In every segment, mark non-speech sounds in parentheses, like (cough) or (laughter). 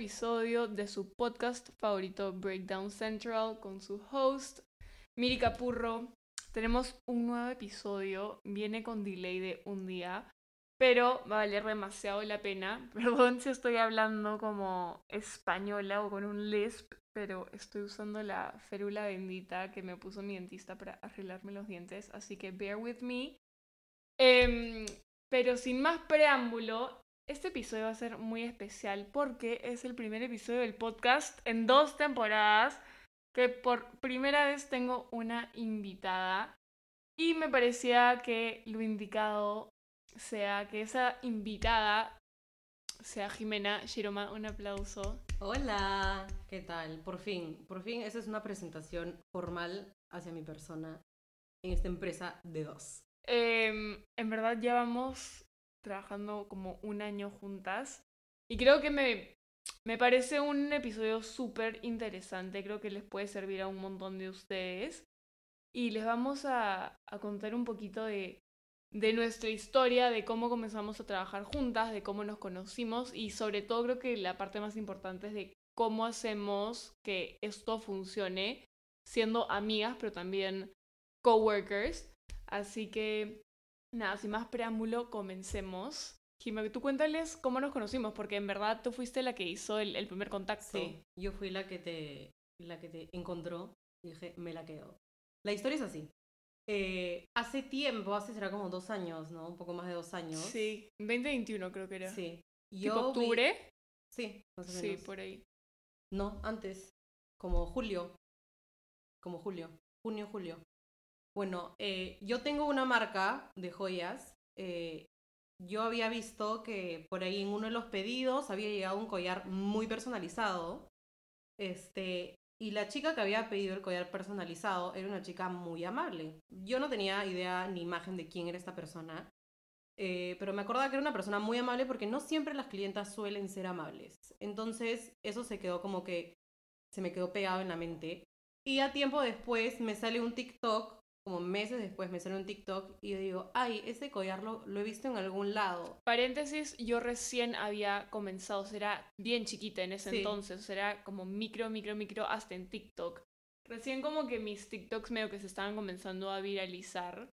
episodio de su podcast favorito Breakdown Central con su host Miri Capurro. Tenemos un nuevo episodio, viene con delay de un día, pero va a valer demasiado la pena. (laughs) Perdón si estoy hablando como española o con un lisp, pero estoy usando la férula bendita que me puso mi dentista para arreglarme los dientes, así que bear with me. Em, pero sin más preámbulo, este episodio va a ser muy especial porque es el primer episodio del podcast en dos temporadas que por primera vez tengo una invitada y me parecía que lo indicado sea que esa invitada sea Jimena Giroma. Un aplauso. Hola, ¿qué tal? Por fin, por fin, esa es una presentación formal hacia mi persona en esta empresa de dos. Em, en verdad ya vamos trabajando como un año juntas. Y creo que me, me parece un episodio súper interesante. Creo que les puede servir a un montón de ustedes. Y les vamos a, a contar un poquito de, de nuestra historia, de cómo comenzamos a trabajar juntas, de cómo nos conocimos y sobre todo creo que la parte más importante es de cómo hacemos que esto funcione siendo amigas, pero también coworkers. Así que Nada, sin más preámbulo, comencemos. Jimé, tú cuéntales cómo nos conocimos, porque en verdad tú fuiste la que hizo el, primer contacto. Sí, yo fui la que te, la que te encontró y dije, me la quedo. La historia es así. Eh, hace tiempo, hace será como dos años, ¿no? Un poco más de dos años. Sí, 2021 creo que era. Sí. Yo ¿Tipo octubre? Sí, más o menos. Sí, por ahí. No, antes. Como julio. Como julio. Junio, julio. Bueno, eh, yo tengo una marca de joyas. Eh, yo había visto que por ahí en uno de los pedidos había llegado un collar muy personalizado. Este, y la chica que había pedido el collar personalizado era una chica muy amable. Yo no tenía idea ni imagen de quién era esta persona. Eh, pero me acordaba que era una persona muy amable porque no siempre las clientas suelen ser amables. Entonces, eso se quedó como que se me quedó pegado en la mente. Y a tiempo después me sale un TikTok como meses después me sale un TikTok y yo digo, ay, ese collar lo, he visto en algún lado. Paréntesis, yo recién había comenzado, será bien chiquita en ese entonces, será como micro, micro, micro, hasta en TikTok. Recién como que mis TikToks medio que se estaban comenzando a viralizar.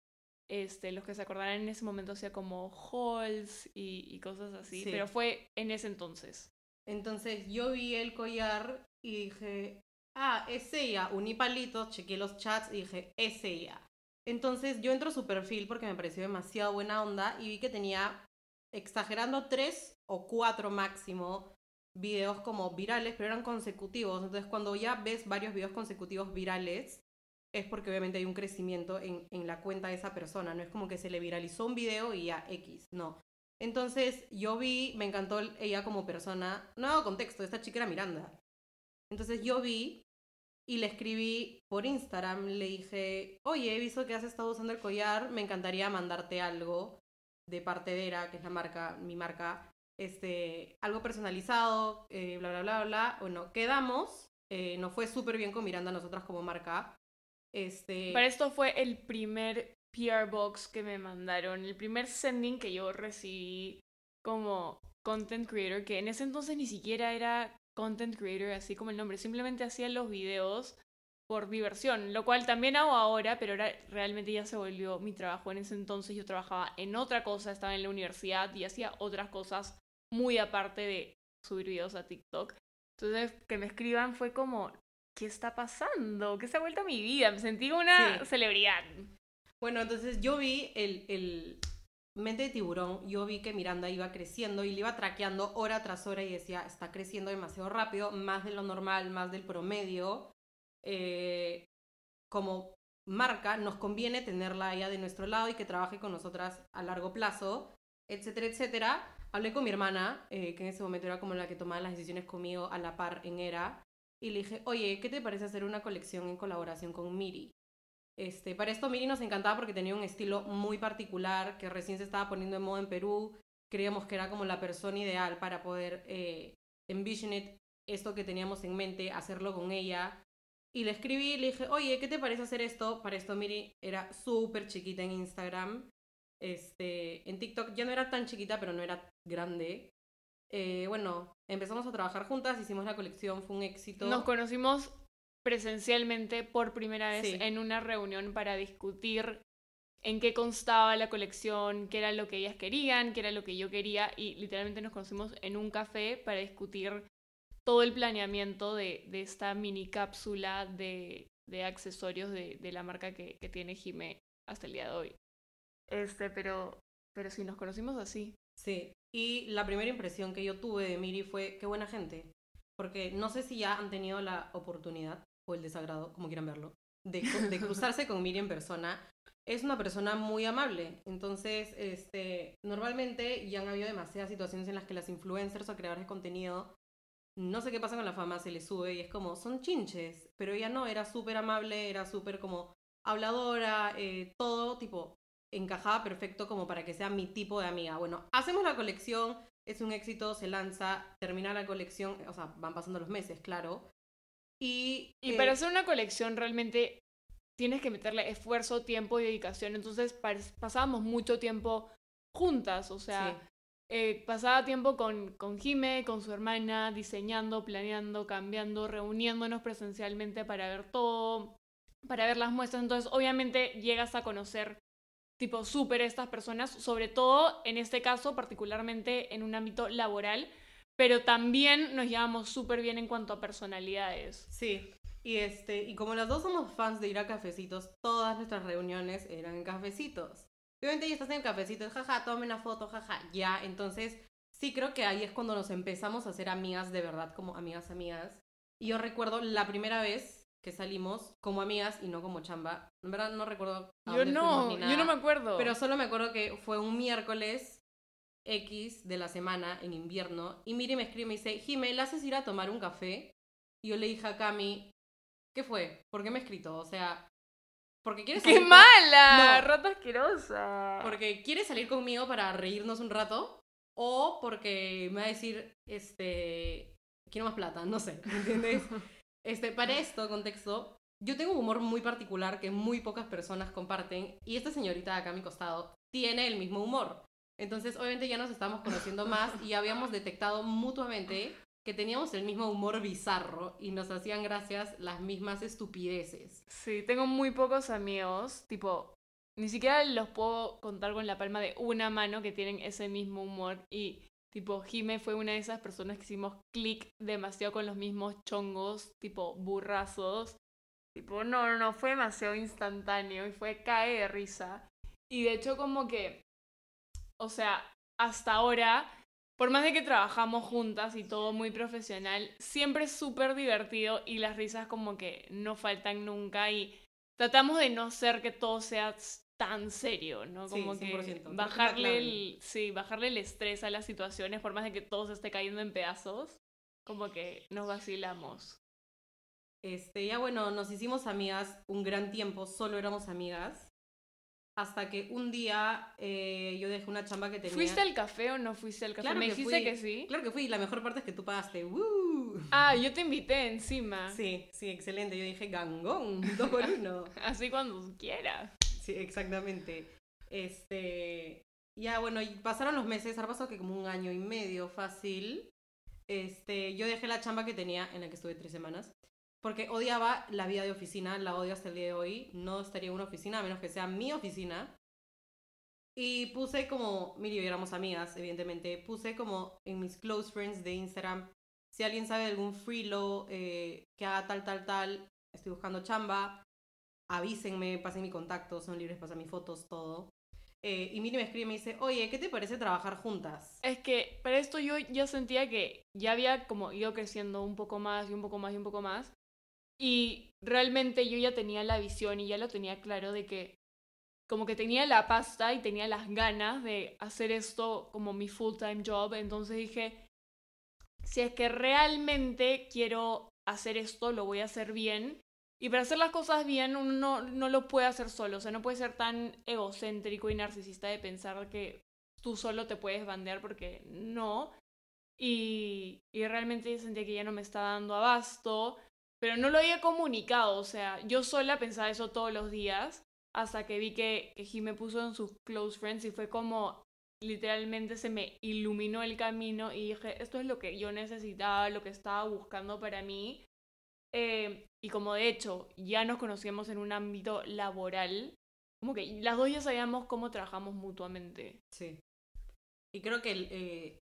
Este, los que se acordarán en ese momento hacía como hauls y, y cosas así, pero fue en ese entonces. Entonces yo vi el collar y dije, ah, es ella, uní palitos, chequeé los chats y dije, es ella. Entonces yo entro a su perfil porque me pareció demasiado buena onda y vi que tenía, exagerando, tres o cuatro máximo videos como virales, pero eran consecutivos. Entonces cuando ya ves varios videos consecutivos virales, es porque obviamente hay un crecimiento en, en la cuenta de esa persona. No es como que se le viralizó un video y ya X, no. Entonces yo vi, me encantó ella como persona. No hago contexto, esta chica era Miranda. Entonces yo vi y le escribí por Instagram, le dije, oye, he visto que has estado usando el collar, me encantaría mandarte algo de parte de Era, que es la marca, mi marca, este, algo personalizado, eh, bla, bla, bla, bla. Bueno, quedamos, eh, nos fue súper bien con Miranda nosotras como marca. Este... Para esto fue el primer PR box que me mandaron, el primer sending que yo recibí como content creator, que en ese entonces ni siquiera era content creator, así como el nombre. Simplemente hacía los videos por diversión, lo cual también hago ahora, pero ahora realmente ya se volvió mi trabajo. En ese entonces yo trabajaba en otra cosa, estaba en la universidad y hacía otras cosas muy aparte de subir videos a TikTok. Entonces, que me escriban fue como, ¿qué está pasando? ¿Qué se ha vuelto a mi vida? Me sentí una celebridad. Bueno, entonces yo vi el, el, mente de tiburón, yo vi que Miranda iba creciendo y le iba traqueando hora tras hora y decía, está creciendo demasiado rápido, más de lo normal, más del promedio. Eh, como marca, nos conviene tenerla ella de nuestro lado y que trabaje con nosotras a largo plazo, etcétera, etcétera. Hablé con mi hermana, eh, que en ese momento era como la que tomaba las decisiones conmigo a la par en ERA, y le dije, oye, ¿qué te parece hacer una colección en colaboración con Miri? Este, para esto Miri nos encantaba porque tenía un estilo muy particular que recién se estaba poniendo en moda en Perú. Creíamos que era como la persona ideal para poder eh, envision esto que teníamos en mente, hacerlo con ella. Y le escribí y le dije, oye, ¿qué te parece hacer esto? Para esto Miri era súper chiquita en Instagram. Este, en TikTok ya no era tan chiquita, pero no era grande. eh, bueno, empezamos a trabajar juntas, hicimos la colección, fue un éxito. Nos conocimos presencialmente por primera vez Sí. en una reunión para discutir en qué constaba la colección, qué era lo que ellas querían, qué era lo que yo quería y literalmente nos conocimos en un café para discutir todo el planeamiento de, de esta mini cápsula de, de accesorios de, de la marca que, que tiene Jime hasta el día de hoy. Este, pero, pero sí, nos conocimos así. Sí, y la primera impresión que yo tuve de Miri fue qué buena gente. Porque no sé si ya han tenido la oportunidad o el desagrado, como quieran verlo, de, cruzarse con Miri en persona. Es una persona muy amable. Entonces, este, normalmente ya han habido demasiadas situaciones en las que las influencers o creadores de contenido, no sé qué pasa con la fama, se les sube y es como, son chinches. Pero ella no, era súper amable, era súper como habladora, eh, todo tipo, encajaba perfecto como para que sea mi tipo de amiga. Bueno, hacemos la colección, es un éxito, se lanza, termina la colección, o sea, van pasando los meses, claro. Y, Y eh, para hacer una colección realmente tienes que meterle esfuerzo, tiempo y dedicación. Entonces pas- pasábamos mucho tiempo juntas, o sea, sí, eh, pasaba tiempo con, con Jime, con su hermana, diseñando, planeando, cambiando, reuniéndonos presencialmente para ver todo, para ver las muestras. Entonces, obviamente, llegas a conocer, tipo, súper estas personas, sobre todo en este caso, particularmente en un ámbito laboral, pero también nos llevamos súper bien en cuanto a personalidades. sí. Y, este, y como las dos somos fans de ir a cafecitos, todas nuestras reuniones eran en cafecitos. Obviamente ya estás en el cafecito, jaja, tome una foto, jaja, ya. Entonces, sí creo que ahí es cuando nos empezamos a hacer amigas de verdad, como amigas, amigas. Y yo recuerdo la primera vez que salimos como amigas y no como chamba. En verdad no recuerdo. a Yo dónde no, fuimos ni yo no me acuerdo. Pero solo me acuerdo que fue un miércoles X de la semana en invierno. Y Miri me escribe y me dice, Jimé, ¿le haces ir a tomar un café? Y yo le dije a Cami, ¿qué fue? ¿Por qué me ha escrito? O sea, porque quieres ¡Qué salir con- mala! No. ¡Rata asquerosa! porque quiere salir conmigo para reírnos un rato o porque me va a decir, este, quiero más plata, no sé, ¿me entiendes? (laughs) Este, para esto, contexto, yo tengo un humor muy particular que muy pocas personas comparten y esta señorita de acá a mi costado tiene el mismo humor. Entonces, obviamente ya nos estamos conociendo más y habíamos detectado mutuamente que teníamos el mismo humor bizarro y nos hacían gracias las mismas estupideces. Sí, tengo muy pocos amigos, tipo, ni siquiera los puedo contar con la palma de una mano que tienen ese mismo humor y tipo Jime fue una de esas personas que hicimos clic demasiado con los mismos chongos, tipo burrazos. Tipo, no, no, no, fue demasiado instantáneo y fue cae de risa. Y de hecho como que, o sea, hasta ahora, por más de que trabajamos juntas y todo muy profesional, siempre es súper divertido y las risas como que no faltan nunca y tratamos de no ser que todo sea tan serio, ¿no? Sí, Como 100%, que bajarle el, sí, bajarle el estrés a las situaciones, por más de que todo se esté cayendo en pedazos, como que nos vacilamos. Este, ya bueno, nos hicimos amigas un gran tiempo, solo éramos amigas. Hasta que un día eh, yo dejé una chamba que tenía. ¿Fuiste al café o no fuiste al café? Claro Me que dijiste fui. que sí. Claro que fui, la mejor parte es que tú pagaste. ¡Woo! Ah, yo te invité encima. Sí, sí, excelente. Yo dije gangón, dos por uno. (laughs) Así cuando quieras. Sí, exactamente. Este. Ya, bueno, y pasaron los meses, ahora pasó que como un año y medio fácil. Este, yo dejé la chamba que tenía, en la que estuve tres semanas, porque odiaba la vida de oficina, la odio hasta el día de hoy. No estaría en una oficina, a menos que sea mi oficina. Y puse como, mire, éramos amigas, evidentemente, puse como en mis close friends de Instagram, si alguien sabe de algún freelo eh, que haga tal, tal, tal, estoy buscando chamba, avísenme, pasen mi contacto, son libres, pasen mis fotos, todo. Eh, y Miri me escribe y me dice, oye, ¿qué te parece trabajar juntas? Es que para esto yo ya sentía que ya había como ido creciendo un poco más y un poco más y un poco más. Y realmente yo ya tenía la visión y ya lo tenía claro de que como que tenía la pasta y tenía las ganas de hacer esto como mi full time job. Entonces dije, si es que realmente quiero hacer esto, lo voy a hacer bien. Y para hacer las cosas bien, uno no, no lo puede hacer solo. O sea, no puede ser tan egocéntrico y narcisista de pensar que tú solo te puedes bandear porque no. Y, y realmente sentía que ya no me estaba dando abasto, pero no lo había comunicado. O sea, yo sola pensaba eso todos los días hasta que vi que, que puso en sus close friends y fue como, literalmente se me iluminó el camino y dije, esto es lo que yo necesitaba, lo que estaba buscando para mí. Eh, y como de hecho ya nos conocíamos en un ámbito laboral, como que las dos ya sabíamos cómo trabajamos mutuamente. Sí. Y creo que, eh,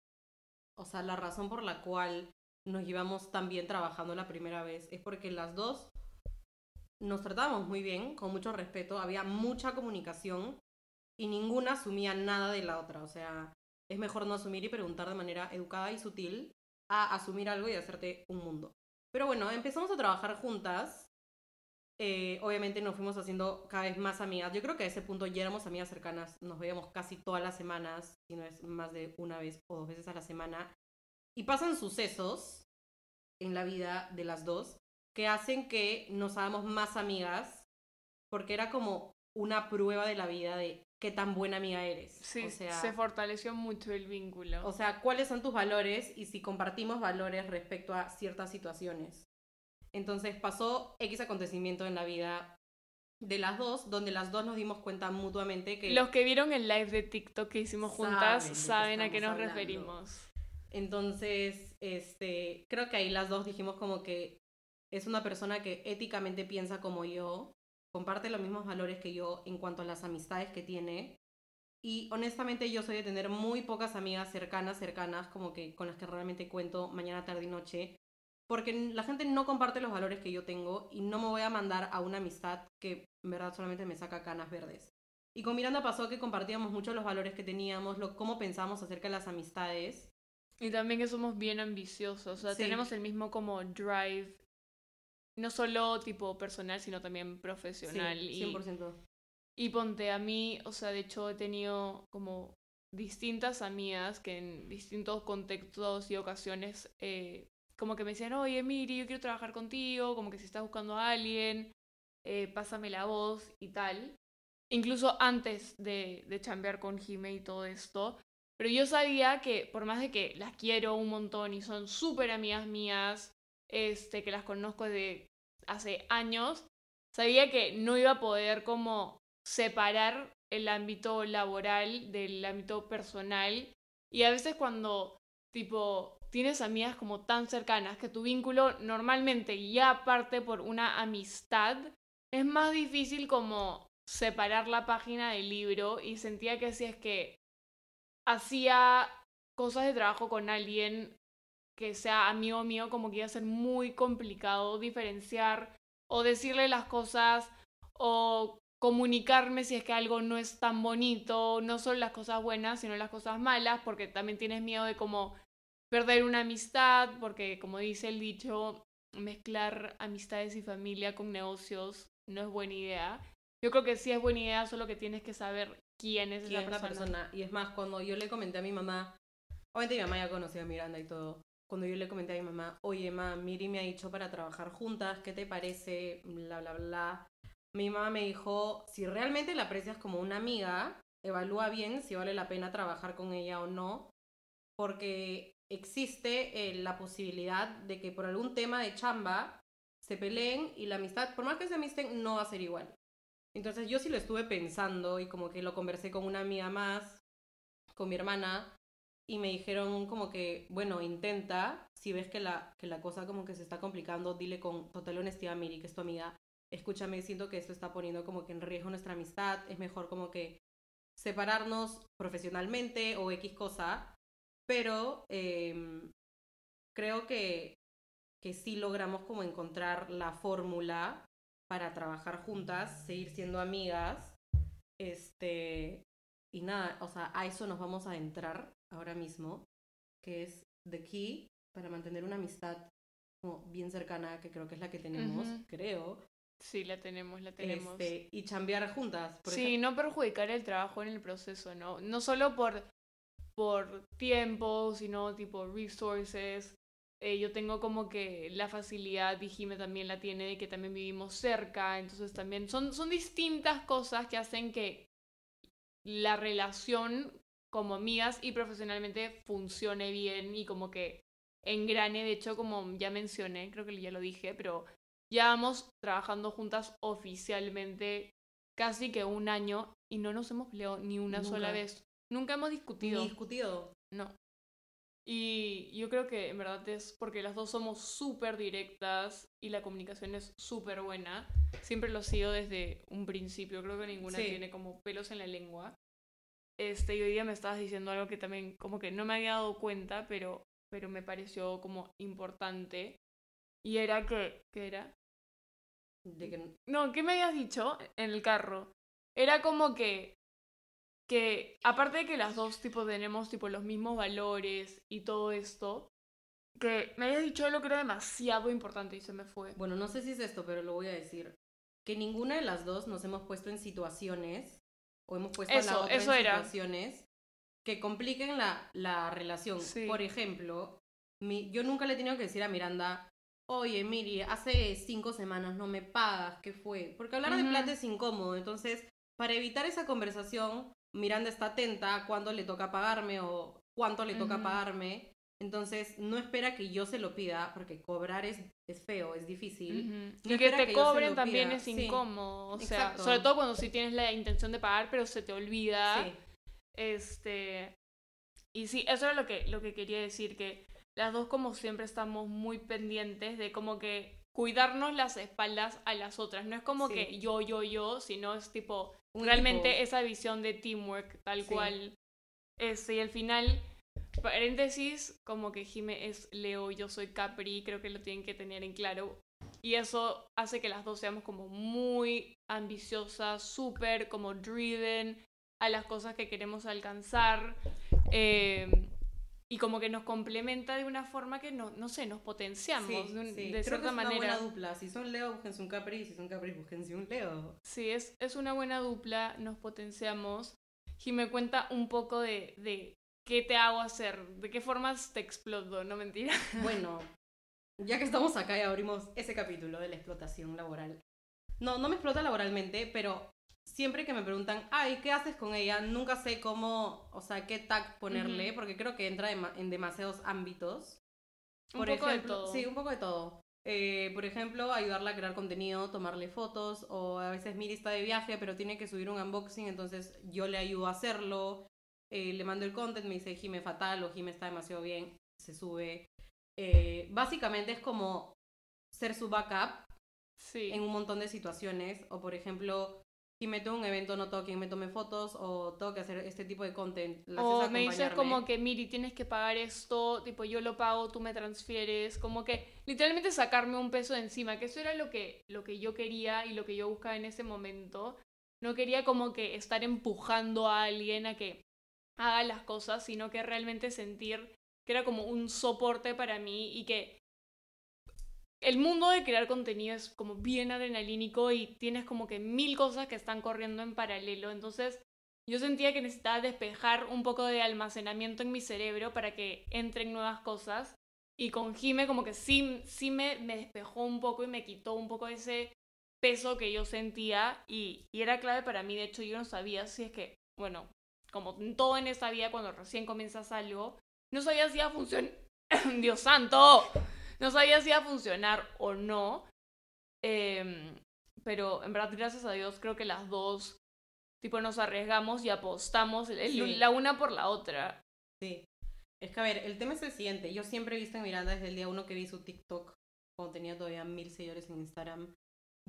o sea, la razón por la cual nos llevamos tan bien trabajando la primera vez es porque las dos nos tratábamos muy bien, con mucho respeto, había mucha comunicación y ninguna asumía nada de la otra. O sea, es mejor no asumir y preguntar de manera educada y sutil a asumir algo y hacerte un mundo. Pero bueno, empezamos a trabajar juntas. Eh, obviamente nos fuimos haciendo cada vez más amigas. Yo creo que a ese punto ya éramos amigas cercanas. Nos veíamos casi todas las semanas, si no es más de una vez o dos veces a la semana. Y pasan sucesos en la vida de las dos que hacen que nos hagamos más amigas, porque era como una prueba de la vida de qué tan buena amiga eres. Sí, se fortaleció mucho el vínculo. O sea, cuáles son tus valores y si compartimos valores respecto a ciertas situaciones. Entonces pasó X acontecimiento en la vida de las dos, donde las dos nos dimos cuenta mutuamente que... Los que vieron el live de TikTok que hicimos juntas saben, a qué nos referimos. Entonces, este, creo que ahí las dos dijimos como que es una persona que éticamente piensa como yo, comparte los mismos valores que yo en cuanto a las amistades que tiene. Y honestamente yo soy de tener muy pocas amigas cercanas, cercanas, como que con las que realmente cuento mañana, tarde y noche. Porque la gente no comparte los valores que yo tengo y no me voy a mandar a una amistad que en verdad solamente me saca canas verdes. Y con Miranda pasó que compartíamos mucho los valores que teníamos, lo, cómo pensamos acerca de las amistades. Y también que somos bien ambiciosos, o sea, tenemos el mismo como drive no solo tipo personal, sino también profesional. Sí, 100%. Y, y ponte a mí, o sea, de hecho he tenido como distintas amigas que en distintos contextos y ocasiones eh, como que me decían, oye Miri, yo quiero trabajar contigo, como que si estás buscando a alguien, eh, pásame la voz y tal. Incluso antes de, de chambear con Jime y todo esto. Pero yo sabía que por más de que las quiero un montón y son súper amigas mías, este, que las conozco de hace años, sabía que no iba a poder como separar el ámbito laboral del ámbito personal. Y a veces cuando, tipo, tienes amigas como tan cercanas que tu vínculo normalmente ya parte por una amistad, es más difícil como separar la página del libro y sentía que si es que hacía cosas de trabajo con alguien que sea amigo mío, como que iba a ser muy complicado diferenciar o decirle las cosas o comunicarme si es que algo no es tan bonito, no solo las cosas buenas, sino las cosas malas, porque también tienes miedo de como perder una amistad, porque como dice el dicho, mezclar amistades y familia con negocios no es buena idea. Yo creo que sí es buena idea, solo que tienes que saber quién es esa persona. persona. Y es más, cuando yo le comenté a mi mamá, obviamente mi mamá ya conocía a Miranda y todo, cuando yo le comenté a mi mamá, oye, mamá, Miri me ha dicho para trabajar juntas, ¿qué te parece? Bla, bla, bla. Mi mamá me dijo, si realmente la aprecias como una amiga, evalúa bien si vale la pena trabajar con ella o no, porque existe eh, la posibilidad de que por algún tema de chamba se peleen y la amistad, por más que se amisten, no va a ser igual. Entonces yo sí lo estuve pensando y como que lo conversé con una amiga más, con mi hermana, y me dijeron como que, bueno, intenta, si ves que la, que la cosa como que se está complicando, dile con total honestidad Miri, que es tu amiga, escúchame, siento que esto está poniendo como que en riesgo nuestra amistad, es mejor como que separarnos profesionalmente o X cosa, pero em, creo que, que sí logramos como encontrar la fórmula para trabajar juntas, seguir siendo amigas, este, y nada, o sea, a eso nos vamos a entrar ahora mismo, que es The Key para mantener una amistad como bien cercana, que creo que es la que tenemos, creo. Sí, la tenemos, la tenemos. Este, y chambear juntas. sí, no perjudicar el trabajo en el proceso, ¿no? No solo por, por tiempo, sino tipo resources. Eh, yo tengo como que la facilidad, y Jime también la tiene, de que también vivimos cerca, entonces también son, son distintas cosas que hacen que la relación como amigas y profesionalmente funcione bien y como que engrane. De hecho, como ya mencioné, creo que ya lo dije, pero ya vamos trabajando juntas oficialmente casi que un año y no nos hemos peleado ni una sola vez. Nunca hemos discutido. Ni discutido. No. Y yo creo que en verdad es porque las dos somos súper directas y la comunicación es súper buena. Siempre lo ha sido desde un principio. Creo que ninguna Sí. tiene como pelos en la lengua. Este, y hoy día me estabas diciendo algo que también como que no me había dado cuenta, pero, pero me pareció como importante. Y era que, ¿qué era? De que, No, ¿qué me habías dicho en el carro? Era como que, que aparte de que las dos tipo tenemos tipo los mismos valores y todo esto, que me habías dicho algo que era demasiado importante y se me fue. bueno, no sé si es esto, pero lo voy a decir. Que ninguna de las dos nos hemos puesto en situaciones, o hemos puesto a Eso, la otra eso en era. situaciones que compliquen la, la relación. Sí. Por ejemplo, mi, yo nunca le he tenido que decir a Miranda, oye, Miri, hace cinco semanas no me pagas, ¿qué fue? Porque hablar de plata es incómodo. Entonces, para evitar esa conversación, Miranda está atenta a cuándo le toca pagarme o cuánto le toca pagarme. Entonces, no espera que yo se lo pida, porque cobrar es, es feo, es difícil. No Y que te que cobren también pida, es sí. incómodo. O sea, Exacto. sobre todo cuando sí tienes la intención de pagar, pero se te olvida. Sí. Este. Y sí, eso era lo que, lo que quería decir, que las dos como siempre estamos muy pendientes de como que cuidarnos las espaldas a las otras. No es como Sí. que yo, yo, yo, sino es tipo Un realmente equipo. esa visión de teamwork, tal Sí. cual. Este, y al final, paréntesis, como que Jime es Leo yo soy Capri, creo que lo tienen que tener en claro. Y eso hace que las dos seamos como muy ambiciosas, súper como driven a las cosas que queremos alcanzar. eh, y como que nos complementa de una forma que no, no sé, nos potenciamos Sí, de, un- sí. de Creo que cierta es una manera. buena dupla. Si son Leo, búsquense un Capri. Si son Capri, búsquense un Leo. Sí, es, es una buena dupla, nos potenciamos. Y me cuenta un poco de, de qué te hago hacer, de qué formas te exploto, no mentira. (laughs) Bueno, ya que estamos acá y abrimos ese capítulo de la explotación laboral. No, no me explota laboralmente, pero siempre que me preguntan, ay, ¿qué haces con ella? Nunca sé cómo, o sea, qué tag ponerle, porque creo que entra en demasiados ámbitos. Un poco de todo. Sí, un poco de todo. Eh, por ejemplo, ayudarla a crear contenido, tomarle fotos, o a veces Miri está de viaje, pero tiene que subir un unboxing, entonces yo le ayudo a hacerlo. Eh, le mando el content, me dice Jime fatal o Jime está demasiado bien, se sube. Eh, básicamente es como ser su backup Sí. en un montón de situaciones, o por ejemplo, si me tengo un evento, no tengo quien me tome fotos, o tengo que hacer este tipo de content. O me dices como que, Miri, tienes que pagar esto, tipo, yo lo pago, tú me transfieres, como que literalmente sacarme un peso de encima, que eso era lo que, lo que yo quería y lo que yo buscaba en ese momento. No quería como que estar empujando a alguien a que haga las cosas, sino que realmente sentir que era como un soporte para mí y que el mundo de crear contenido es como bien adrenalínico y tienes como que mil cosas que están corriendo en paralelo, entonces yo sentía que necesitaba despejar un poco de almacenamiento en mi cerebro para que entren nuevas cosas. Y con Jime como que sí, sí me, me despejó un poco y me quitó un poco ese peso que yo sentía y, era clave para mí. De hecho, yo no sabía si es que, bueno, como todo en esta vida, cuando recién comienzas algo, no sabía si iba a funcionar. (coughs) ¡Dios santo! No sabía si iba a funcionar o no. Em, pero en verdad, gracias a Dios, creo que las dos tipo nos arriesgamos y apostamos el- el- Sí. la una por la otra. Sí. Es que, a ver, el tema es el siguiente. Yo siempre he visto en Miranda desde el día uno que vi su TikTok, cuando tenía todavía mil seguidores en Instagram.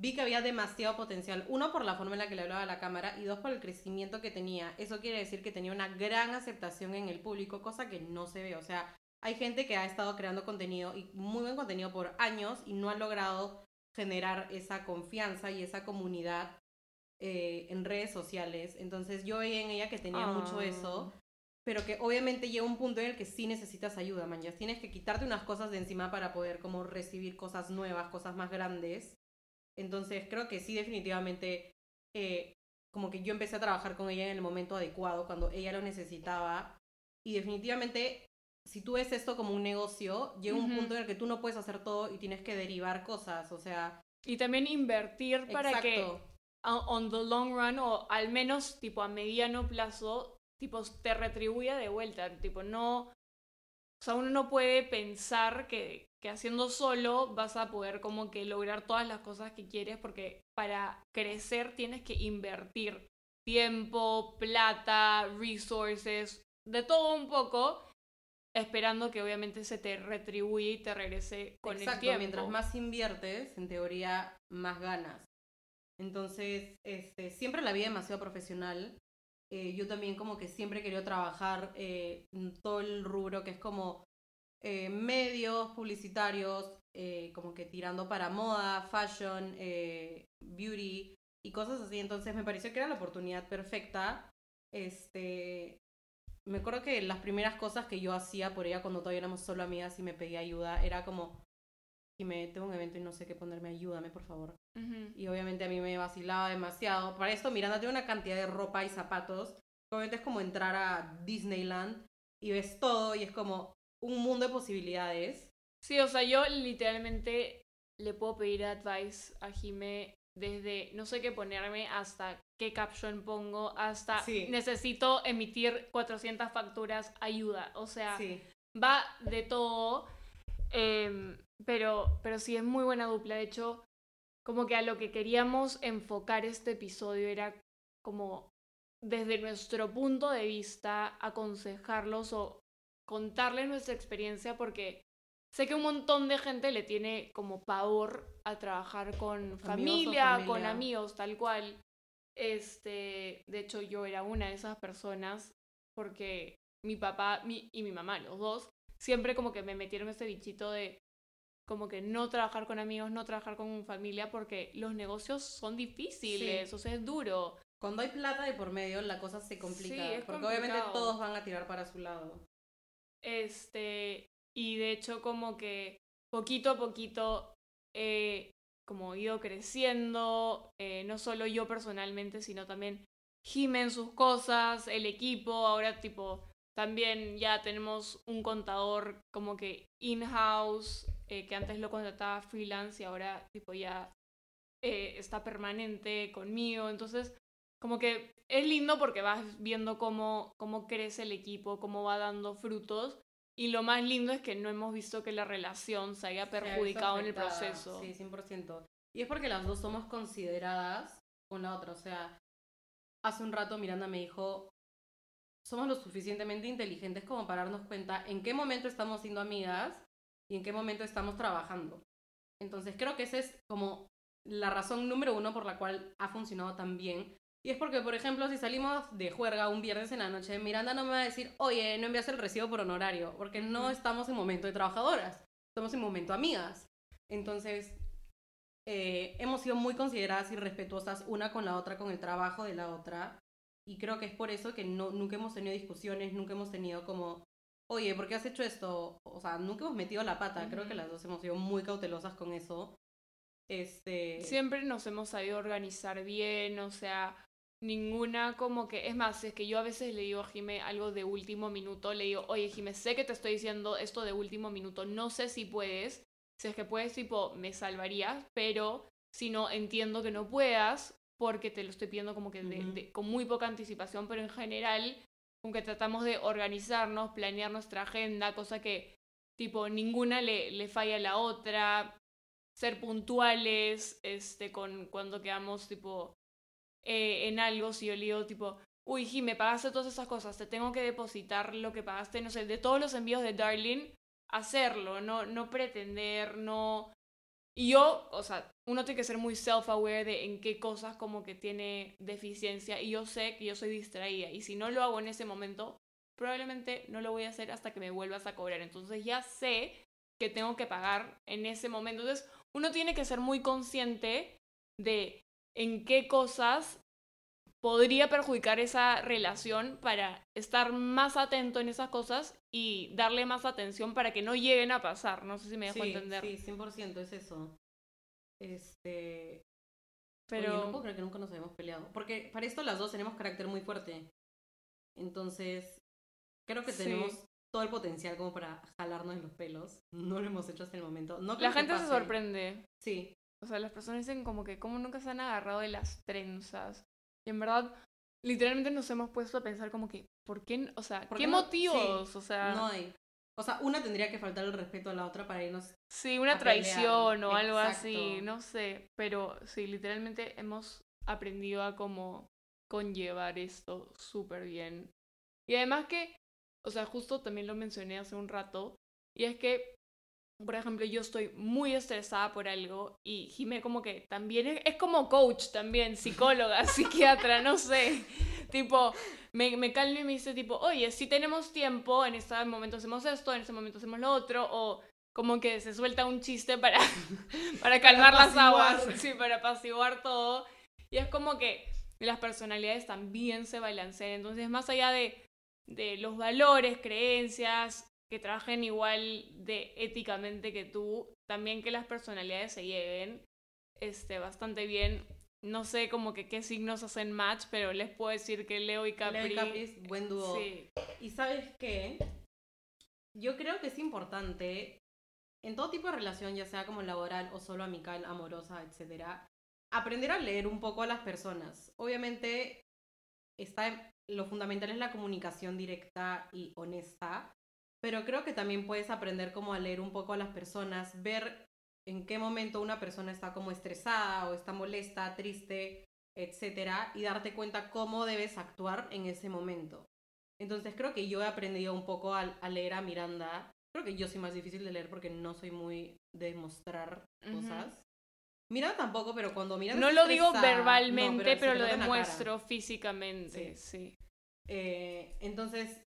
Vi que había demasiado potencial. Uno, por la forma en la que le hablaba a la cámara y dos, por el crecimiento que tenía. Eso quiere decir que tenía una gran aceptación en el público, cosa que no se ve. O sea, hay gente que ha estado creando contenido y muy buen contenido por años y no ha logrado generar esa confianza y esa comunidad eh, en redes sociales. Entonces yo veía en ella que tenía mucho Ah. eso pero que obviamente llega un punto en el que sí necesitas ayuda, man. Ya tienes que quitarte unas cosas de encima para poder como recibir cosas nuevas, cosas más grandes. Entonces creo que sí definitivamente eh, como que yo empecé a trabajar con ella en el momento adecuado, cuando ella lo necesitaba. Y definitivamente, si tú ves esto como un negocio, llega un punto en el que tú no puedes hacer todo y tienes que derivar cosas. O sea, Y también invertir para que on the long run o al menos tipo a mediano plazo tipo te retribuya de vuelta tipo no o sea uno no puede pensar que, que haciendo solo vas a poder como que lograr todas las cosas que quieres porque para crecer tienes que invertir tiempo, plata, resources, de todo un poco, esperando que obviamente se te retribuye y te regrese con Exacto, el tiempo. mientras más inviertes, en teoría, más ganas. Entonces, este, siempre la vida demasiado profesional. Eh, yo también como que siempre querido trabajar eh, en todo el rubro que es como eh, medios publicitarios, como que tirando para moda, fashion, beauty y cosas así. Entonces me pareció que era la oportunidad perfecta. Este, me acuerdo que las primeras cosas que yo hacía por ella cuando todavía éramos solo amigas y me pedía ayuda era como, y me tengo un evento y no sé qué ponerme, ayúdame por favor. Y obviamente a mí me vacilaba demasiado. Para esto Miranda tiene una cantidad de ropa y zapatos. Obviamente es como entrar a Disneyland y ves todo y es como un mundo de posibilidades. Sí, o sea, yo literalmente le puedo pedir advice a Jime desde no sé qué ponerme hasta qué caption pongo, hasta Sí. necesito emitir 400 facturas, ayuda. O sea, Sí. va de todo. em, pero, pero sí, es muy buena dupla. De hecho, como que a lo que queríamos enfocar este episodio era como desde nuestro punto de vista aconsejarlos o contarles nuestra experiencia porque sé que un montón de gente le tiene como pavor a trabajar con o familia, con familia. amigos, tal cual. Este, de hecho yo era una de esas personas porque mi papá mi- y mi mamá, los dos, siempre como que me metieron ese bichito de como que no trabajar con amigos, no trabajar con familia porque los negocios son difíciles, Sí. o sea, es duro. Cuando hay plata de por medio, la cosa se complica. Sí, es porque obviamente todos van a tirar para su lado. Este, y de hecho como que poquito a poquito he como ido creciendo, eh, no solo yo personalmente, sino también Jime en sus cosas, el equipo, ahora tipo, también ya tenemos un contador como que in-house, eh, que antes lo contrataba freelance y ahora tipo ya eh, está permanente conmigo, entonces como que es lindo porque vas viendo cómo, cómo crece el equipo, cómo va dando frutos. Y lo más lindo es que no hemos visto que la relación se haya Se perjudicado en el proceso. Sí, 100%. Y es porque las dos somos consideradas una a otra. O sea, hace un rato Miranda me dijo, somos lo suficientemente inteligentes como para darnos cuenta en qué momento estamos siendo amigas y en qué momento estamos trabajando. Entonces creo que esa es como la razón número uno por la cual ha funcionado tan bien. Y es porque, por ejemplo, si salimos de juerga un viernes en la noche, Miranda no me va a decir, oye, no envías el recibo por honorario, porque no estamos en momento de trabajadoras, estamos en momento amigas. Entonces, eh, hemos sido muy consideradas y respetuosas una con la otra, con el trabajo de la otra. Y creo que es por eso que no, nunca hemos tenido discusiones, nunca hemos tenido como, oye, ¿por qué has hecho esto? O sea, nunca hemos metido la pata. Creo que las dos hemos sido muy cautelosas con eso. Este. Siempre nos hemos sabido organizar bien, o sea, ninguna como que, es más, es que yo a veces le digo a Jime algo de último minuto, le digo, oye Jime, sé que te estoy diciendo esto de último minuto, no sé si puedes, si es que puedes, tipo, me salvarías, pero si no, entiendo que no puedas, porque te lo estoy pidiendo como que de- de- con muy poca anticipación, pero en general, como que tratamos de organizarnos, planear nuestra agenda, cosa que, tipo, ninguna le, le falla a la otra, ser puntuales, este, con cuando quedamos, tipo, eh, en algo, si yo le digo, tipo, uy, Jime, pagaste todas esas cosas, te tengo que depositar lo que pagaste, no sé, de todos los envíos de Darling, hacerlo, no, no pretender, no... Y yo, o sea, uno tiene que ser muy self-aware de en qué cosas como que tiene deficiencia y yo sé que yo soy distraída y si no lo hago en ese momento, probablemente no lo voy a hacer hasta que me vuelvas a cobrar. Entonces ya sé que tengo que pagar en ese momento. Entonces uno tiene que ser muy consciente de en qué cosas podría perjudicar esa relación para estar más atento en esas cosas y darle más atención para que no lleguen a pasar. No sé si me dejo sí, entender. Sí, 100% es eso. Este. Pero Oye, no puedo creer que nunca nos habíamos peleado. Porque para esto las dos tenemos carácter muy fuerte. Entonces, creo que Sí. tenemos todo el potencial como para jalarnos los pelos. No lo hemos hecho hasta el momento. No la gente se sorprende. Sí, O sea, las personas dicen como que como nunca se han agarrado de las trenzas. Y en verdad, literalmente nos hemos puesto a pensar como que, ¿por qué? O sea, ¿Por ¿qué no? motivos? Sí, O sea, no hay. O sea, una tendría que faltar el respeto a la otra para irnos. sí, una a pelear. traición o algo así, no sé. Pero sí, literalmente hemos aprendido a como conllevar esto súper bien. Y además que, o sea, justo también lo mencioné hace un rato, y es que, por ejemplo, yo estoy muy estresada por algo y Jimé como que también es, es como coach también, psicóloga, (laughs) psiquiatra, no sé, tipo, me, me calma y me dice tipo, oye, si tenemos tiempo, en este momento hacemos esto, en este momento hacemos lo otro, o como que se suelta un chiste para, (laughs) para calmar las aguas, sí, para apaciguar todo. Y es como que las personalidades también se balancean. Entonces, más allá de, de los valores, creencias, que trabajen igual de éticamente que tú, también que las personalidades se lleven este, bastante bien. No sé como que qué signos hacen match, pero les puedo decir que Leo y Capri... Leo y Capri es buen dúo. Sí. Y sabes qué? Yo creo que es importante en todo tipo de relación, ya sea como laboral o solo amical, amorosa, etcétera, aprender a leer un poco a las personas. Obviamente, está, lo fundamental es la comunicación directa y honesta, pero creo que también puedes aprender como a leer un poco a las personas, ver en qué momento una persona está como estresada o está molesta, triste, etcétera, y darte cuenta cómo debes actuar en ese momento. Entonces creo que yo he aprendido un poco a, a leer a Miranda Creo que yo soy más difícil de leer porque no soy muy de mostrar cosas. Miranda tampoco, pero cuando Miranda No lo digo verbalmente, no, pero lo demuestro físicamente, sí. Eh, entonces,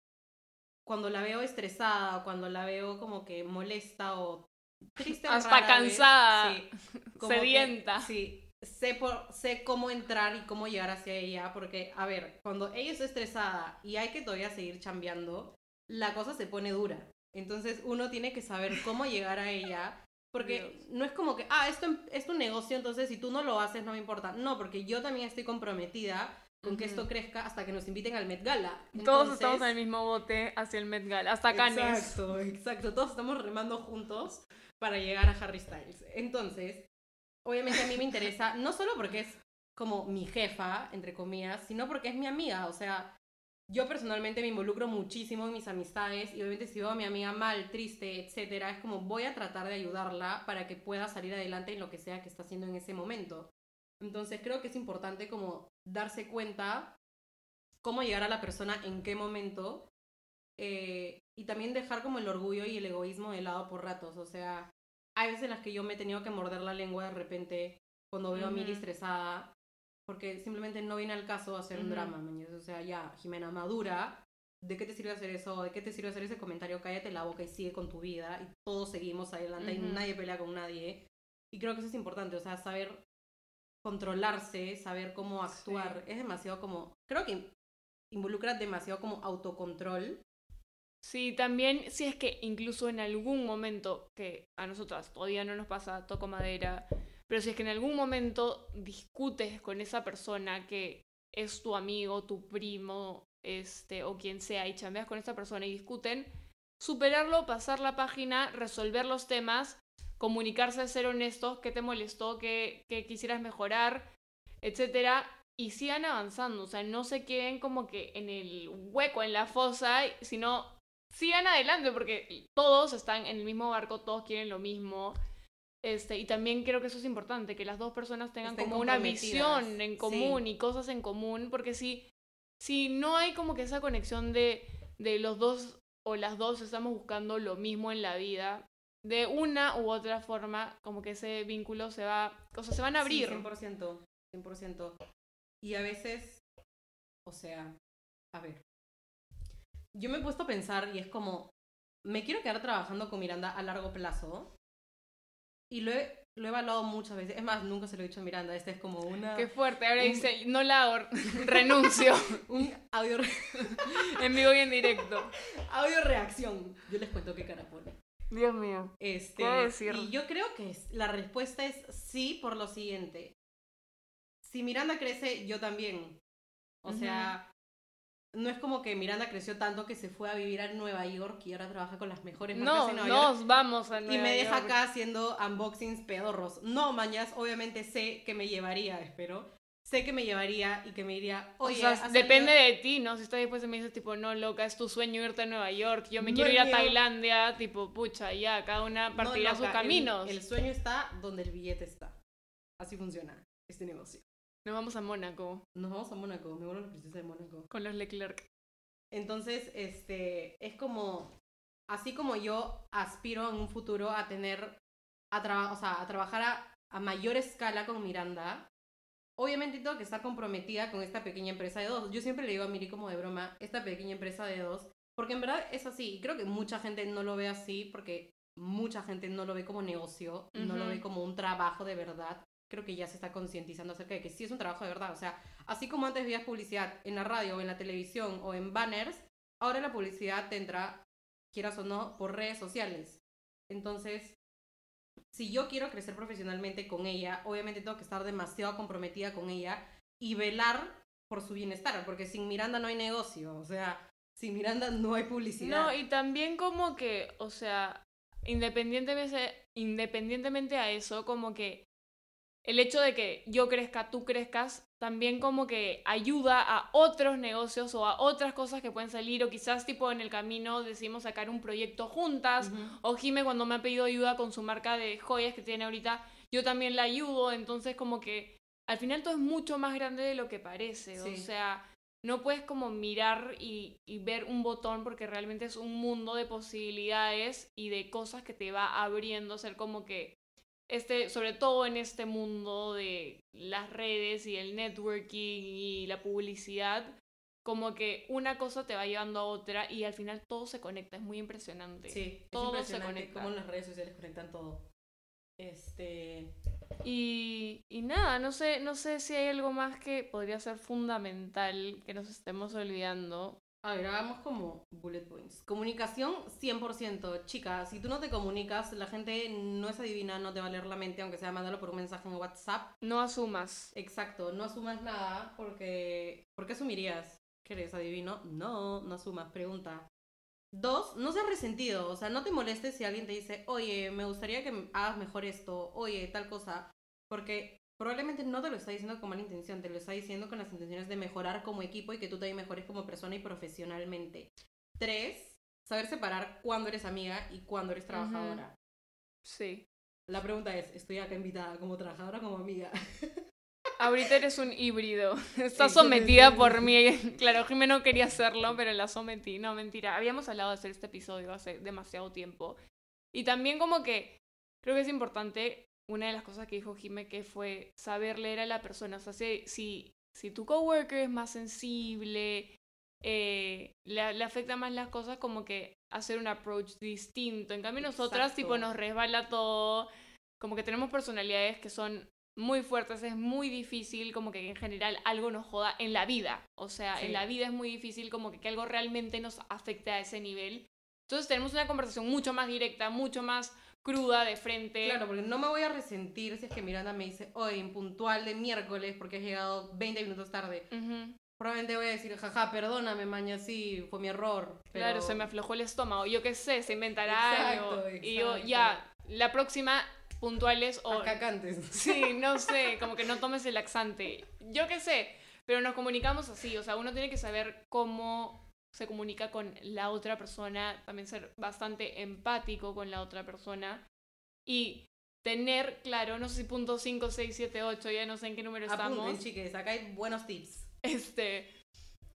cuando la veo estresada o cuando la veo como que molesta o triste Hasta rara vez, cansada, sí, (laughs) como que- sedienta. sí, sé, por, sé cómo entrar y cómo llegar hacia ella, porque, a ver, cuando ella está estresada y hay que todavía seguir chambeando, la cosa se pone dura. Entonces uno tiene que saber cómo llegar a ella. Porque Dios. no es como que, ah, esto es tu negocio, entonces si tú no lo haces no me importa. No, porque yo también estoy comprometida con que esto crezca hasta que nos inviten al Met Gala. Todos estamos en el mismo bote hacia el Met Gala, hasta Cannes. Exacto, exacto. Todos estamos remando juntos para llegar a Harry Styles. Entonces, obviamente a mí me interesa, (laughs) no solo porque es como mi jefa, entre comillas, sino porque es mi amiga. O sea, yo personalmente me involucro muchísimo en mis amistades y obviamente si veo a mi amiga mal, triste, etcétera, es como voy a tratar de ayudarla para que pueda salir adelante en lo que sea que está haciendo en ese momento. Entonces creo que es importante como darse cuenta cómo llegar a la persona en qué momento eh, y también dejar como el orgullo y el egoísmo de lado por ratos. O sea, hay veces en las que yo me he tenido que morder la lengua de repente cuando veo a Miri estresada porque simplemente no viene al caso hacer un drama. O sea, ya, Jimena, madura. ¿De qué te sirve hacer eso? ¿De qué te sirve hacer ese comentario? Cállate la boca y sigue con tu vida. Y todos seguimos adelante y nadie pelea con nadie. Y creo que eso es importante. O sea, saber controlarse, saber cómo actuar. Es demasiado como... Creo que involucra demasiado como autocontrol. Sí, también si es que incluso en algún momento, que a nosotras todavía no nos pasa, toco madera, pero si es que en algún momento discutes con esa persona que es tu amigo, tu primo, este, o quien sea, y chambeas con esa persona y discuten, superarlo, pasar la página, resolver los temas, comunicarse, ser honestos, qué te molestó, qué, qué quisieras mejorar, etcétera, y sigan avanzando, o sea, no se queden como que en el hueco, en la fosa, sino sigan adelante, porque todos están en el mismo barco, todos quieren lo mismo. Este, y también creo que eso es importante, que las dos personas tengan Estén como una visión en sí. común y cosas en común, porque si, si no hay como que esa conexión de, de los dos o las dos estamos buscando lo mismo en la vida, de una u otra forma, como que ese vínculo se va, o sea, se van a abrir. Sí, 100%, 100%. Y a veces, o sea, a ver, yo me he puesto a pensar y es como, me quiero quedar trabajando con Miranda a largo plazo. Y lo he, lo he evaluado muchas veces. Es más, nunca se lo he dicho a Miranda. Esta es como una, Qué fuerte, ahora Un- dice, no la hago, (laughs) renuncio, (laughs) un audio, (laughs) en vivo y en directo. audio reacción. Yo les cuento qué cara pone. Dios mío. Este, ¿Qué decir? Y yo creo que la respuesta es sí por lo siguiente. Si Miranda crece, yo también. O sea, no es como que Miranda creció tanto que se fue a vivir a Nueva York y ahora trabaja con las mejores marcas No, en Nueva York. nos vamos a Y Nueva me deja York. acá haciendo unboxings pedorros. No, mañas, obviamente sé que me llevaría, espero. Sé que me llevaría y que me diría, O oye, sea, ¿has depende salido?". de ti, ¿no? Si estás después y me dices, tipo, no, loca, es tu sueño irte a Nueva York, yo me No quiero ir a. Tailandia, tipo, pucha, ya, cada una No, partirá sus loca, el- caminos. El, sueño está donde el billete está. Así funciona este negocio. Nos vamos a Mónaco Nos vamos a Mónaco, me vuelvo la princesa de Mónaco. con los Leclerc. Entonces, este, es como, así como yo aspiro en un futuro a tener, a, traba- o sea, a trabajar a, a mayor escala con Miranda, obviamente tengo que estar comprometida con esta pequeña empresa de dos. Yo siempre le digo a Miri como de broma, esta pequeña empresa de dos, porque en verdad es así, y creo que mucha gente no lo ve así, porque mucha gente no lo ve como negocio, no lo ve como un trabajo de verdad. Creo que ya se está concientizando acerca de que sí es un trabajo de verdad. O sea, así como antes veías publicidad en la radio o en la televisión o en banners, ahora la publicidad te entra, quieras o no, por redes sociales. Entonces, si yo quiero crecer profesionalmente con ella, obviamente tengo que estar demasiado comprometida con ella y velar por su bienestar, porque sin Miranda no hay negocio, o sea, sin Miranda no hay publicidad. No, y también como que, o sea, independientemente, independientemente a eso, como que el hecho de que yo crezca, tú crezcas, también como que ayuda a otros negocios o a otras cosas que pueden salir, o quizás tipo en el camino decimos sacar un proyecto juntas, o Jime cuando me ha pedido ayuda con su marca de joyas que tiene ahorita, yo también la ayudo, entonces como que al final todo es mucho más grande de lo que parece, Sí. o sea, no puedes como mirar y, y ver un botón porque realmente es un mundo de posibilidades y de cosas que te va abriendo, ser como que este, sobre todo en este mundo de las redes y el networking y la publicidad, como que una cosa te va llevando a otra y al final todo se conecta, es muy impresionante. Sí, es Todo se impresionante conecta. cómo las redes sociales conectan todo. Este, Y, y nada, no sé, no sé si hay algo más que podría ser fundamental que nos estemos olvidando. A ver, hagamos como bullet points. Comunicación 100%. Chica, si tú no te comunicas, la gente no es adivina, no te va a leer la mente, aunque sea mándalo por un mensaje en WhatsApp. No asumas. Exacto, no asumas nada porque... ¿Por qué asumirías que eres adivino? No, no asumas, pregunta. Dos, no seas resentido, o sea, no te molestes si alguien te dice, oye, me gustaría que hagas mejor esto, oye, tal cosa, porque probablemente no te lo está diciendo con mala intención, te lo está diciendo con las intenciones de mejorar como equipo y que tú también mejores como persona y profesionalmente. Tres, saber separar cuándo eres amiga y cuándo eres trabajadora. Sí. La pregunta es, ¿estoy acá invitada como trabajadora o como amiga? (laughs) Ahorita eres un híbrido. (laughs) Estás sometida por mí. (laughs) Claro, Jimé no quería hacerlo, pero la sometí. No, mentira. Habíamos hablado de hacer este episodio hace demasiado tiempo. Y también como que creo que es importante una de las cosas que dijo Jimé que fue saber leer a la persona. O sea, si, si, si tu coworker es más sensible, eh, le, le afecta más las cosas, como que hacer un approach distinto. En cambio, nosotras, tipo, nos resbala todo. Como que tenemos personalidades que son muy fuertes, es muy difícil como que en general algo nos joda en la vida. O sea, Sí. en la vida es muy difícil como que, que algo realmente nos afecte a ese nivel. Entonces tenemos una conversación mucho más directa, mucho más cruda de frente. Claro, porque no me voy a resentir si es que Miranda me dice, oye, impuntual de miércoles porque has llegado 20 minutos tarde. Probablemente voy a decir, jaja, perdóname, maña, sí, fue mi error. pero- Claro, se me aflojó el estómago. Yo qué sé, se inventará Exacto, algo. Y yo, ya, la próxima, puntuales o... Acá cantes. (laughs) Sí, no sé, como que no tomes el laxante. Yo qué sé, pero nos comunicamos así, o sea, uno tiene que saber cómo se comunica con la otra persona, también ser bastante empático con la otra persona y tener, claro, no sé si punto 5, 6, 7, 8, ya no sé en qué número Apunten, estamos, chiques, acá hay buenos tips. este,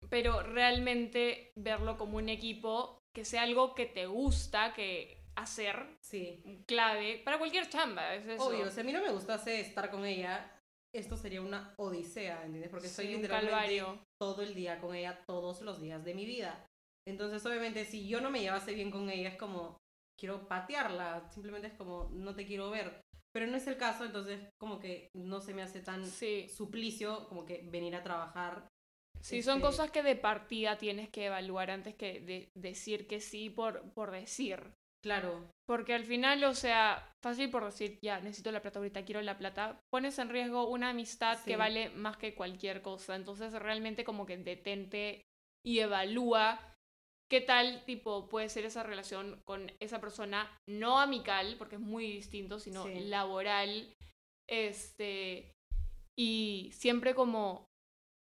pero realmente verlo como un equipo, que sea algo que te gusta, que hacer, Sí. clave, para cualquier chamba, es eso. Obvio, si a mí no me gustase estar con ella, esto sería una odisea, ¿entiendes? Porque Sí, un literalmente calvario. todo el día con ella, todos los días de mi vida. Entonces, obviamente, si yo no me llevase bien con ella, es como, quiero patearla, simplemente es como, no te quiero ver. Pero no es el caso, entonces como que no se me hace tan Sí. suplicio como que venir a trabajar. Sí, son Este- cosas que de partida tienes que evaluar antes que de decir que sí por, por decir. Claro, Porque al final, o sea, fácil por decir, ya, necesito la plata ahorita, quiero la plata, pones en riesgo una amistad Sí. que vale más que cualquier cosa. Entonces, realmente como que detente y evalúa qué tal, tipo, puede ser esa relación con esa persona, no amical, porque es muy distinto, sino Sí. laboral, este, y siempre como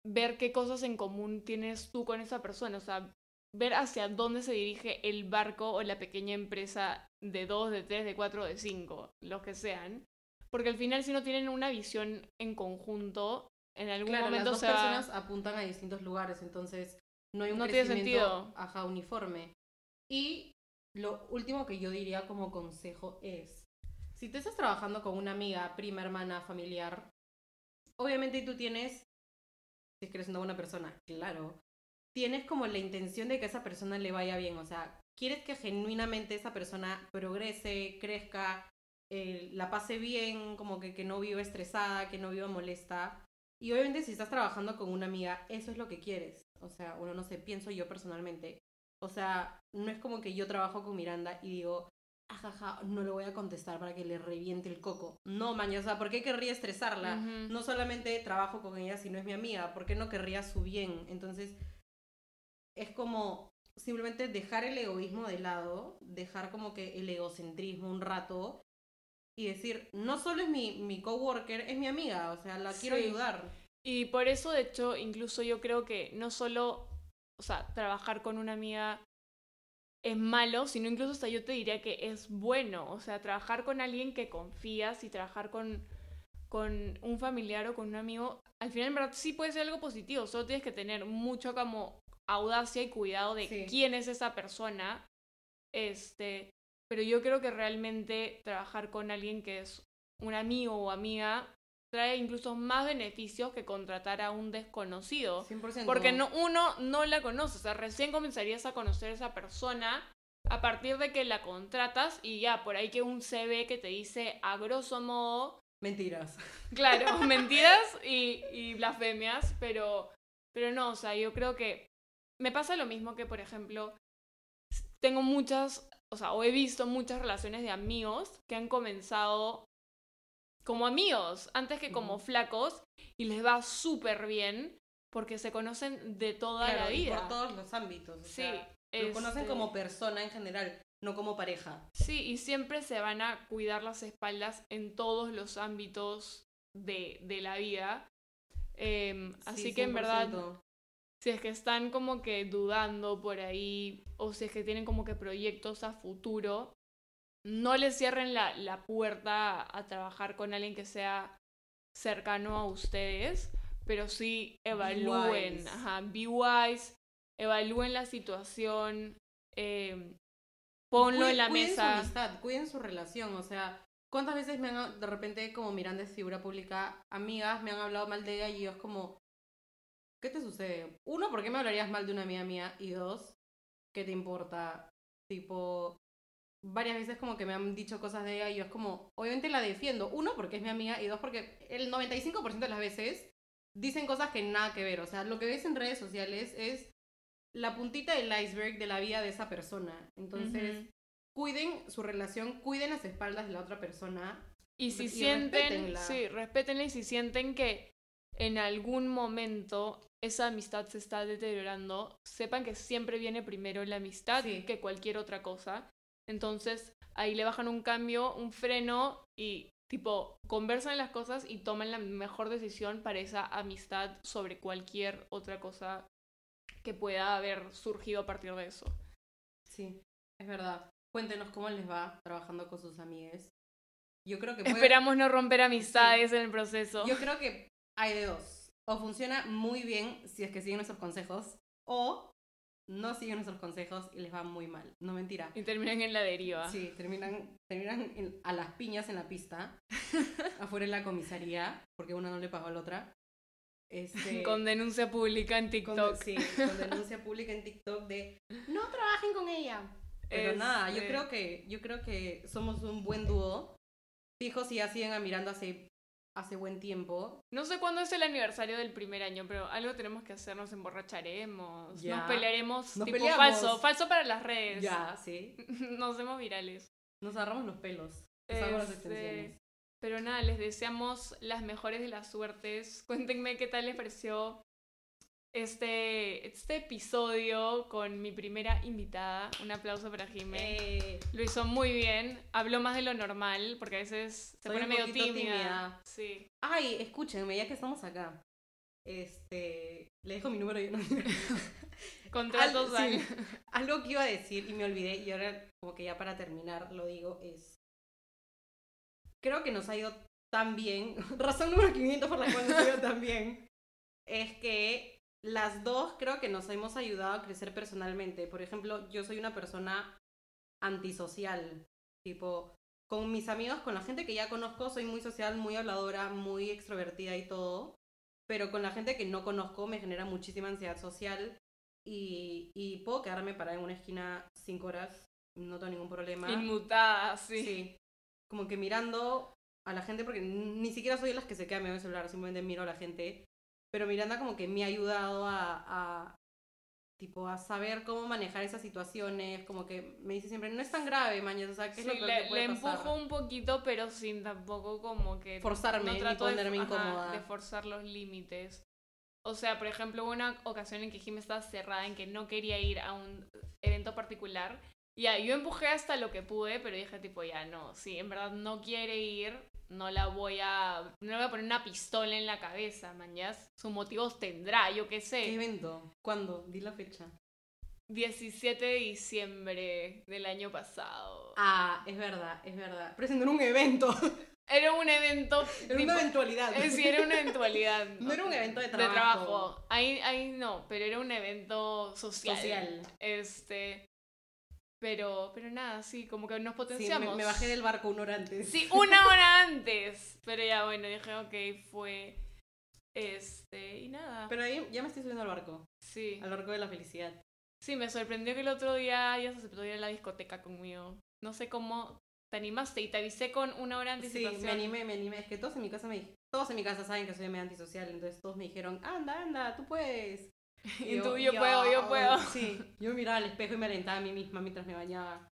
ver qué cosas en común tienes tú con esa persona, o sea, ver hacia dónde se dirige el barco o la pequeña empresa de dos, de tres, de cuatro, de cinco, los que sean. Porque al final si no tienen una visión en conjunto, en algún Claro, las momento dos se va... personas apuntan a distintos lugares, entonces no hay un No tiene crecimiento sentido. ajá, uniforme. Y lo último que yo diría como consejo es, si te estás trabajando con una amiga, prima, hermana, familiar, obviamente tú tienes, si es que eres una buena persona, claro, tienes como la intención de que a esa persona le vaya bien, o sea, quieres que genuinamente esa persona progrese, crezca, eh, la pase bien, como que, que no viva estresada, que no viva molesta. Y obviamente si estás trabajando con una amiga, eso es lo que quieres. O sea, bueno, no sé, pienso yo personalmente. O sea, no es como que yo trabajo con Miranda y digo, ajaja, no le voy a contestar para que le reviente el coco. No, maña, o sea, ¿por qué querría estresarla? Ujú. No solamente trabajo con ella, sino es mi amiga. ¿Por qué no querría su bien? Entonces, es como simplemente dejar el egoísmo de lado, dejar como que el egocentrismo un rato y decir, no solo es mi, mi coworker, es mi amiga, o sea, la quiero Sí. ayudar. Y por eso, de hecho, incluso yo creo que no solo, o sea, trabajar con una amiga es malo, sino incluso hasta yo te diría que es bueno. O sea, trabajar con alguien que confías y trabajar con, con un familiar o con un amigo, al final en verdad sí puede ser algo positivo. Solo tienes que tener mucho como audacia y cuidado de Sí. quién es esa persona. Este, pero yo creo que realmente trabajar con alguien que es un amigo o amiga trae incluso más beneficios que contratar a un desconocido. 100%. Porque no, uno no la conoce, o sea, recién comenzarías a conocer a esa persona a partir de que la contratas y ya, por ahí que un CV que te dice a grosso modo, Mentiras. claro, (laughs) mentiras y, y blasfemias, pero, pero no, o sea, yo creo que me pasa lo mismo que, por ejemplo, tengo muchas, o sea, o he visto muchas relaciones de amigos que han comenzado como amigos, antes que como flacos, y les va súper bien porque se conocen de toda Claro, la y vida. por todos los ámbitos. o Sí. sea, lo conocen este, como persona en general, no como pareja. Sí, y siempre se van a cuidar las espaldas en todos los ámbitos de, de la vida. Em, así Sí, que en verdad, 100%. Si es que están como que dudando por ahí, o si es que tienen como que proyectos a futuro, no les cierren la, la puerta a, trabajar con alguien que sea cercano a ustedes, pero sí evalúen, wise. ajá, be wise, evalúen la situación, em, ponlo Cuiden- en la cuiden mesa. su amistad, cuiden su relación, o sea, ¿cuántas veces me han, de repente, como Miranda es figura pública, amigas me han hablado mal de ella y yo es como, ¿qué te sucede? Uno, ¿por qué me hablarías mal de una amiga mía? Y dos, ¿qué te importa? Tipo, varias veces como que me han dicho cosas de ella y yo es como, obviamente la defiendo. Uno, porque es mi amiga y dos, porque el 95% de las veces dicen cosas que nada que ver. O sea, lo que ves en redes sociales es la puntita del iceberg de la vida de esa persona. Entonces, cuiden su relación, cuiden las espaldas de la otra persona. Y si y sienten, respétenla. sí, respétenla y si sienten que en algún momento esa amistad se está deteriorando, sepan que siempre viene primero la amistad Sí. que cualquier otra cosa. Entonces, ahí le bajan un cambio, un freno y tipo conversan las cosas y toman la mejor decisión para esa amistad sobre cualquier otra cosa que pueda haber surgido a partir de eso. Sí, es verdad. Cuéntenos cómo les va trabajando con sus amigues. Yo creo que puede- Esperamos no romper amistades en el proceso. Yo creo que hay de dos. O funciona muy bien si es que siguen nuestros consejos, o no siguen nuestros consejos y les va muy mal. No mentira. Y terminan en la deriva. Sí, terminan, terminan en- a las piñas en la pista, (laughs) afuera en la comisaría, porque una no le pagó a la otra. Este, (laughs) Con denuncia pública en con- TikTok. sí, con denuncia (laughs) pública en TikTok de no trabajen con ella. Pero nada, yo creo que yo creo que somos un buen dúo. Fijo si ya siguen a Miranda hace hace buen tiempo. No sé cuándo es el aniversario del primer año, pero algo tenemos que hacer, nos emborracharemos, nos pelearemos, Nos tipo peleamos. falso, falso para las redes. Ya, (laughs) sí. nos hacemos virales. Nos agarramos los pelos. Nos agarramos las Este, extensiones. Pero nada, les deseamos las mejores de las suertes. (laughs) Cuéntenme qué tal les pareció este, este episodio con mi primera invitada. Un aplauso para Jimé. Eh, Lo hizo muy bien. Habló más de lo normal, porque a veces se Soy pone medio tímida. tímida. Sí. ay, escúchenme, ya que estamos acá. Este, le dejo mi número y no. (laughs) Contratos al- sí. (laughs) Algo que iba a decir y me olvidé y ahora como que ya para terminar lo digo es creo que nos ha ido tan bien, (laughs) razón número 500 por la cual nos ha ido tan bien, es que las dos creo que nos hemos ayudado a crecer personalmente. Por ejemplo, yo soy una persona antisocial. Tipo, con mis amigos, con la gente que ya conozco, soy muy social, muy habladora, muy extrovertida y todo. Pero con la gente que no conozco me genera muchísima ansiedad social. Y, y puedo quedarme parada en una esquina cinco horas, no tengo ningún problema. Inmutada, sí. Sí. Como que mirando a la gente, porque ni siquiera soy de las que se queda mirando el celular, simplemente miro a la gente. Pero Miranda como que me ha ayudado a, a, tipo, a saber cómo manejar esas situaciones, como que me dice siempre, no es tan grave, mañana, o sea, ¿qué es Sí, lo peor le, que puede le pasar? empujo un poquito, pero sin tampoco como que... Forzarme ni trato de- ponerme ajá, incómoda. de forzar los límites. O sea, por ejemplo, hubo una ocasión en que Jim estaba cerrada, en que no quería ir a un evento particular. Ya, yo empujé hasta lo que pude, pero dije tipo, ya no, si en verdad no quiere ir, no la voy a... No le voy a poner una pistola en la cabeza, mañas. Sus motivos tendrá, yo qué ¿Qué sé. evento? ¿Cuándo? Di la fecha. 17 de diciembre del año pasado. Ah, es verdad, es verdad. Pero ese no era un evento, (laughs) Era un evento... era tipo- una eventualidad. Eh, Sí, era una eventualidad. (laughs) No era un evento de De trabajo. trabajo. Ahí, ahí no, pero era un evento social. Social. Este. Pero, pero nada, sí, como que nos Sí, potenciamos. me, me bajé del barco una hora antes. Sí, una hora (laughs) antes. Pero ya, bueno, dije, ok, fue. Este. Y nada. Pero ahí ya me estoy subiendo al barco, sí. al barco de la felicidad. Sí, me sorprendió que el otro día ya se aceptó ir a la discoteca conmigo. No sé cómo te animaste y te avisé con una hora de Sí, anticipación. me animé, me animé. Es que todos en mi casa me todos en mi casa saben que soy medio antisocial, entonces todos me dijeron, anda, anda, tú puedes. Y tú, yo puedo, yo puedo. Sí, yo miraba al espejo y me alentaba a mí misma mientras me bañaba.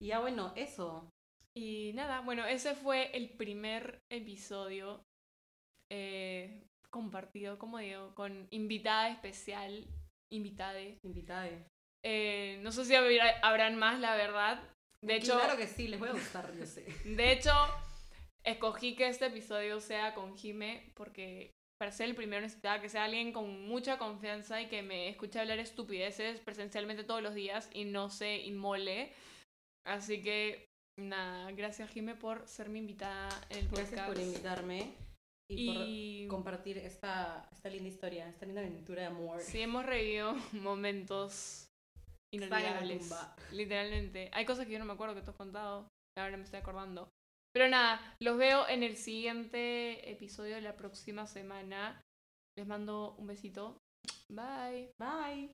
Y ya bueno, eso. Y nada, bueno, ese fue el primer episodio eh, compartido, como digo, con invitada especial, invitade. Invitada. Eh, no sé si habrá- habrán más, la verdad. De hecho, claro que sí, les voy a gustar, yo sé. de hecho, escogí que este episodio sea con Jime porque para ser el primero necesitaba que sea alguien con mucha confianza y que me escuche hablar estupideces presencialmente todos los días y no se inmole. Así que, nada, gracias Jime por ser mi invitada en el podcast. Gracias por invitarme y, Y por compartir esta, esta linda historia, esta linda aventura de amor. sí hemos reído (laughs) momentos inolvidables. Literalmente. Hay cosas que yo no me acuerdo que tú has contado. Ahora me estoy acordando. Pero nada, los veo en el siguiente episodio de la próxima semana. Les mando un besito. Bye. Bye.